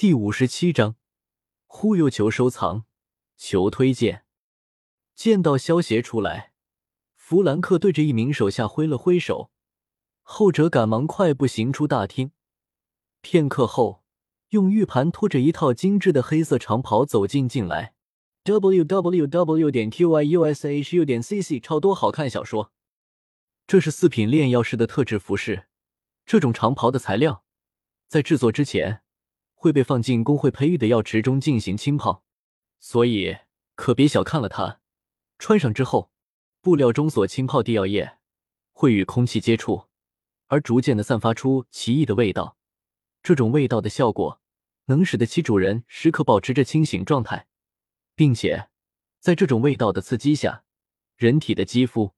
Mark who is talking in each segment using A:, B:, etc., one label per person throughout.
A: 第五十七章，忽悠求收藏，求推荐。见到萧协出来，弗兰克对着一名手下挥了挥手，后者赶忙快步行出大厅。片刻后，用玉盘托着一套精致的黑色长袍走进进来。w w w 点 q y u s h u 点 c c 超多好看小说。这是四品炼药师的特制服饰，这种长袍的材料，在制作之前。会被放进工会培育的药池中进行浸泡，所以可别小看了它。穿上之后，布料中所浸泡的药液会与空气接触，而逐渐的散发出奇异的味道。这种味道的效果能使得其主人时刻保持着清醒状态，并且在这种味道的刺激下，人体的肌肤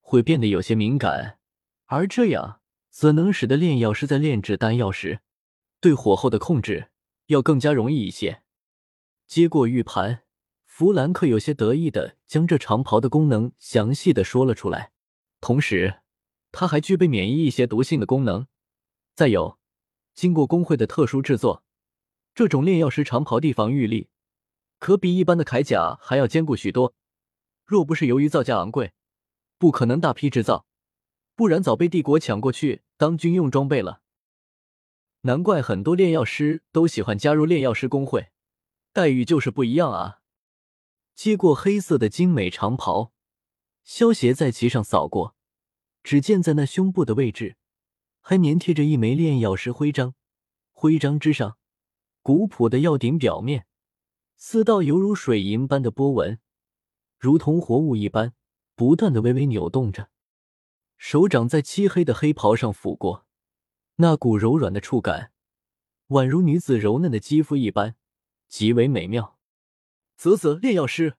A: 会变得有些敏感，而这样则能使得炼药师在炼制丹药时。对火候的控制要更加容易一些。接过玉盘，弗兰克有些得意的将这长袍的功能详细的说了出来。同时，它还具备免疫一些毒性的功能。再有，经过工会的特殊制作，这种炼药师长袍的防御力可比一般的铠甲还要坚固许多。若不是由于造价昂贵，不可能大批制造，不然早被帝国抢过去当军用装备了。难怪很多炼药师都喜欢加入炼药师工会，待遇就是不一样啊！接过黑色的精美长袍，萧邪在其上扫过，只见在那胸部的位置还粘贴着一枚炼药师徽章，徽章之上古朴的药鼎表面四道犹如水银般的波纹，如同活物一般，不断的微微扭动着。手掌在漆黑的黑袍上抚过。那股柔软的触感，宛如女子柔嫩的肌肤一般，极为美妙。啧啧，炼药师，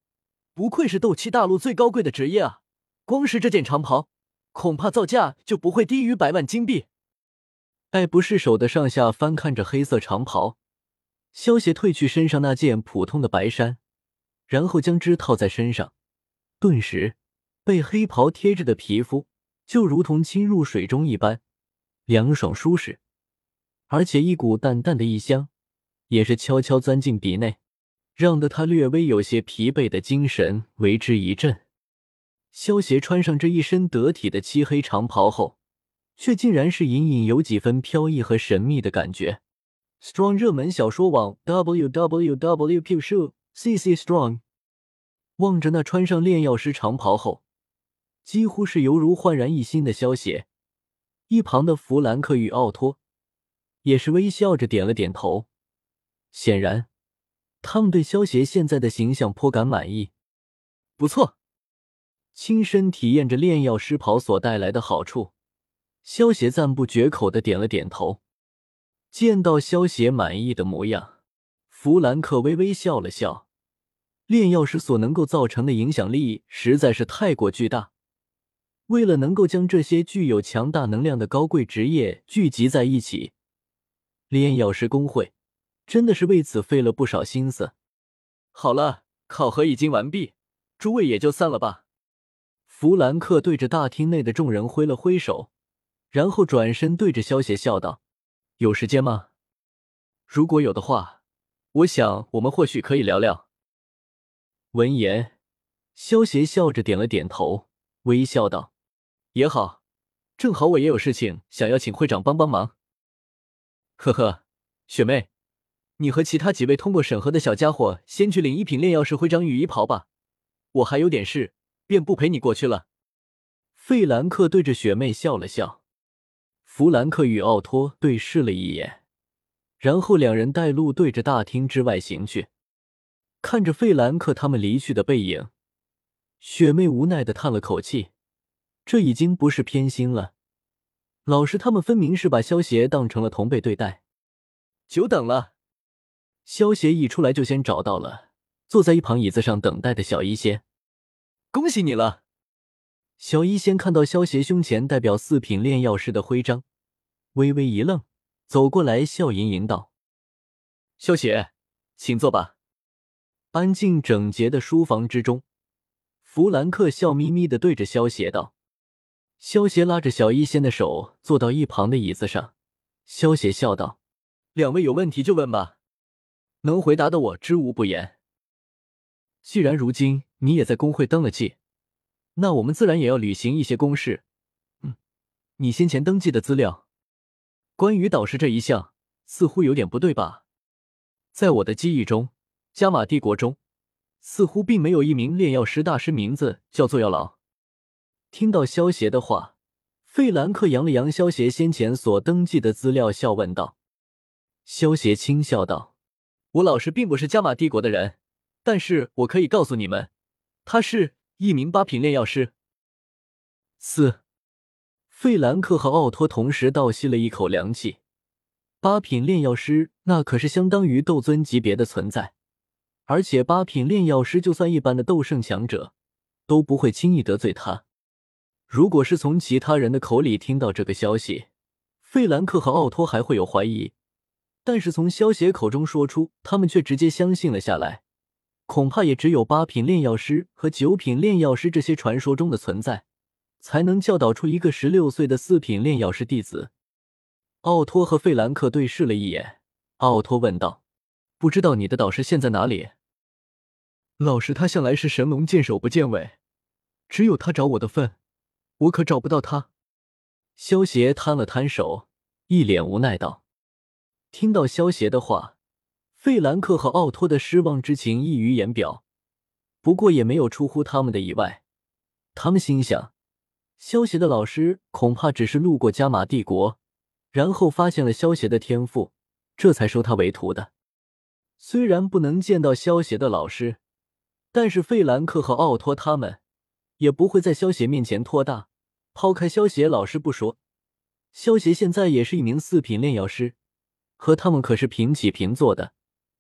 A: 不愧是斗气大陆最高贵的职业啊！光是这件长袍，恐怕造价就不会低于百万金币。爱不释手的上下翻看着黑色长袍，萧协褪去身上那件普通的白衫，然后将之套在身上，顿时被黑袍贴着的皮肤就如同浸入水中一般。凉爽舒适，而且一股淡淡的异香也是悄悄钻进鼻内，让得他略微有些疲惫的精神为之一振。萧协穿上这一身得体的漆黑长袍后，却竟然是隐隐有几分飘逸和神秘的感觉。Strong 热门小说网 w w w p s h o c c strong 望着那穿上炼药师长袍后，几乎是犹如焕然一新的萧协。一旁的弗兰克与奥托也是微笑着点了点头，显然他们对萧协现在的形象颇感满意。不错，亲身体验着炼药师袍所带来的好处，萧协赞不绝口的点了点头。见到萧协满意的模样，弗兰克微微笑了笑。炼药师所能够造成的影响力实在是太过巨大。为了能够将这些具有强大能量的高贵职业聚集在一起，炼药师工会真的是为此费了不少心思。好了，考核已经完毕，诸位也就散了吧。弗兰克对着大厅内的众人挥了挥手，然后转身对着萧协笑道：“有时间吗？如果有的话，我想我们或许可以聊聊。”闻言，萧协笑着点了点头，微笑道。也好，正好我也有事情想要请会长帮帮忙。呵呵，雪妹，你和其他几位通过审核的小家伙先去领一品炼药师徽章与衣袍吧，我还有点事，便不陪你过去了。费兰克对着雪妹笑了笑，弗兰克与奥托对视了一眼，然后两人带路对着大厅之外行去。看着费兰克他们离去的背影，雪妹无奈的叹了口气。这已经不是偏心了，老师他们分明是把萧邪当成了同辈对待。久等了，萧邪一出来就先找到了坐在一旁椅子上等待的小医仙。恭喜你了！小医仙看到萧邪胸前代表四品炼药师的徽章，微微一愣，走过来笑盈盈道：“萧邪，请坐吧。”安静整洁的书房之中，弗兰克笑眯眯的对着萧邪道。萧协拉着小医仙的手，坐到一旁的椅子上。萧协笑道：“两位有问题就问吧，能回答的我知无不言。既然如今你也在工会登了记，那我们自然也要履行一些公事。嗯，你先前登记的资料，关于导师这一项，似乎有点不对吧？在我的记忆中，加玛帝国中似乎并没有一名炼药师大师名字叫做药老。听到萧邪的话，费兰克扬了扬萧邪先前所登记的资料，笑问道：“萧邪轻笑道。”我老师并不是加玛帝国的人，但是我可以告诉你们，他是一名八品炼药师。四，费兰克和奥托同时倒吸了一口凉气。八品炼药师那可是相当于斗尊级别的存在，而且八品炼药师就算一般的斗圣强者，都不会轻易得罪他。如果是从其他人的口里听到这个消息，费兰克和奥托还会有怀疑。但是从萧邪口中说出，他们却直接相信了下来。恐怕也只有八品炼药师和九品炼药师这些传说中的存在，才能教导出一个十六岁的四品炼药师弟子。奥托和费兰克对视了一眼，奥托问道：“不知道你的导师现在哪里？”老师他向来是神龙见首不见尾，只有他找我的份，我可找不到他。萧邪摊了摊手，一脸无奈道。听到萧邪的话，费兰克和奥托的失望之情溢于言表。不过也没有出乎他们的意外，他们心想，萧邪的老师恐怕只是路过加玛帝国，然后发现了萧邪的天赋，这才收他为徒的。虽然不能见到萧邪的老师，但是费兰克和奥托他们也不会在萧邪面前托大。抛开萧邪老师不说，萧邪现在也是一名四品炼药师。和他们可是平起平坐的，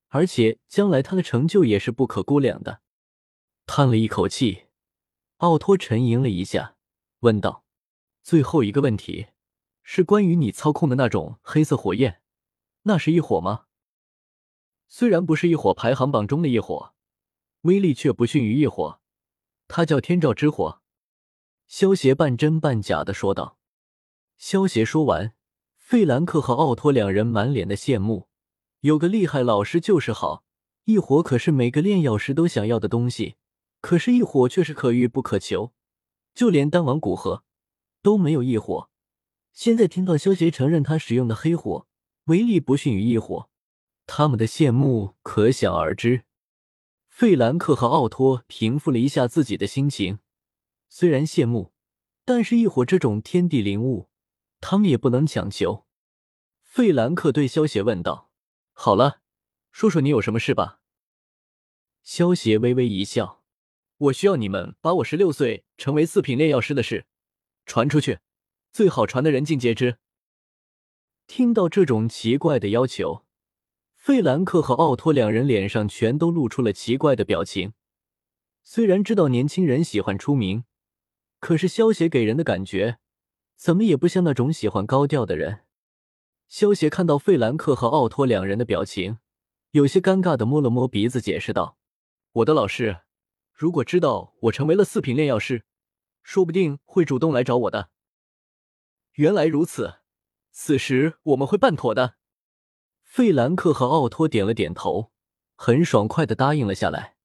A: 而且将来他的成就也是不可估量的。叹了一口气，奥托沉吟了一下，问道：“最后一个问题，是关于你操控的那种黑色火焰，那是一火吗？虽然不是一火排行榜中的一火，威力却不逊于一火，他叫天照之火。”萧邪半真半假的说道。萧邪说完。费兰克和奥托两人满脸的羡慕，有个厉害老师就是好。异火可是每个炼药师都想要的东西，可是异火却是可遇不可求，就连丹王古河都没有异火。现在听到萧协承认他使用的黑火威力不逊于异火，他们的羡慕可想而知。费兰克和奥托平复了一下自己的心情，虽然羡慕，但是异火这种天地灵物。他们也不能强求。费兰克对萧邪问道：“好了，说说你有什么事吧。”萧邪微微一笑：“我需要你们把我十六岁成为四品炼药师的事传出去，最好传的人尽皆知。”听到这种奇怪的要求，费兰克和奥托两人脸上全都露出了奇怪的表情。虽然知道年轻人喜欢出名，可是萧邪给人的感觉……怎么也不像那种喜欢高调的人。萧协看到费兰克和奥托两人的表情，有些尴尬的摸了摸鼻子，解释道：“我的老师，如果知道我成为了四品炼药师，说不定会主动来找我的。”原来如此，此时我们会办妥的。费兰克和奥托点了点头，很爽快的答应了下来。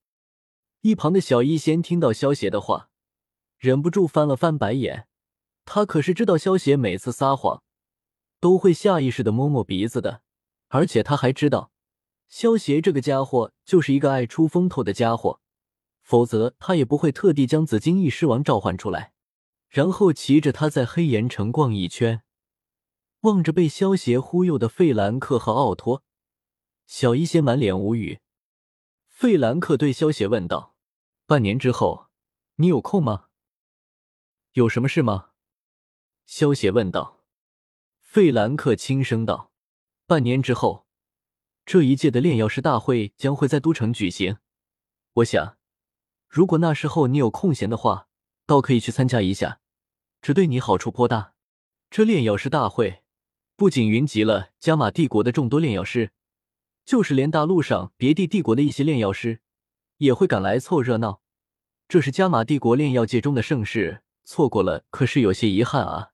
A: 一旁的小医仙听到萧协的话，忍不住翻了翻白眼。他可是知道萧邪每次撒谎都会下意识的摸摸鼻子的，而且他还知道萧邪这个家伙就是一个爱出风头的家伙，否则他也不会特地将紫金翼狮王召唤出来，然后骑着他在黑岩城逛一圈。望着被萧邪忽悠的费兰克和奥托，小医仙满脸无语。费兰克对萧邪问道：“半年之后，你有空吗？有什么事吗？”萧邪问道：“费兰克轻声道，半年之后，这一届的炼药师大会将会在都城举行。我想，如果那时候你有空闲的话，倒可以去参加一下，这对你好处颇大。这炼药师大会不仅云集了加玛帝国的众多炼药师，就是连大陆上别地帝国的一些炼药师也会赶来凑热闹。这是加玛帝国炼药界中的盛事，错过了可是有些遗憾啊。”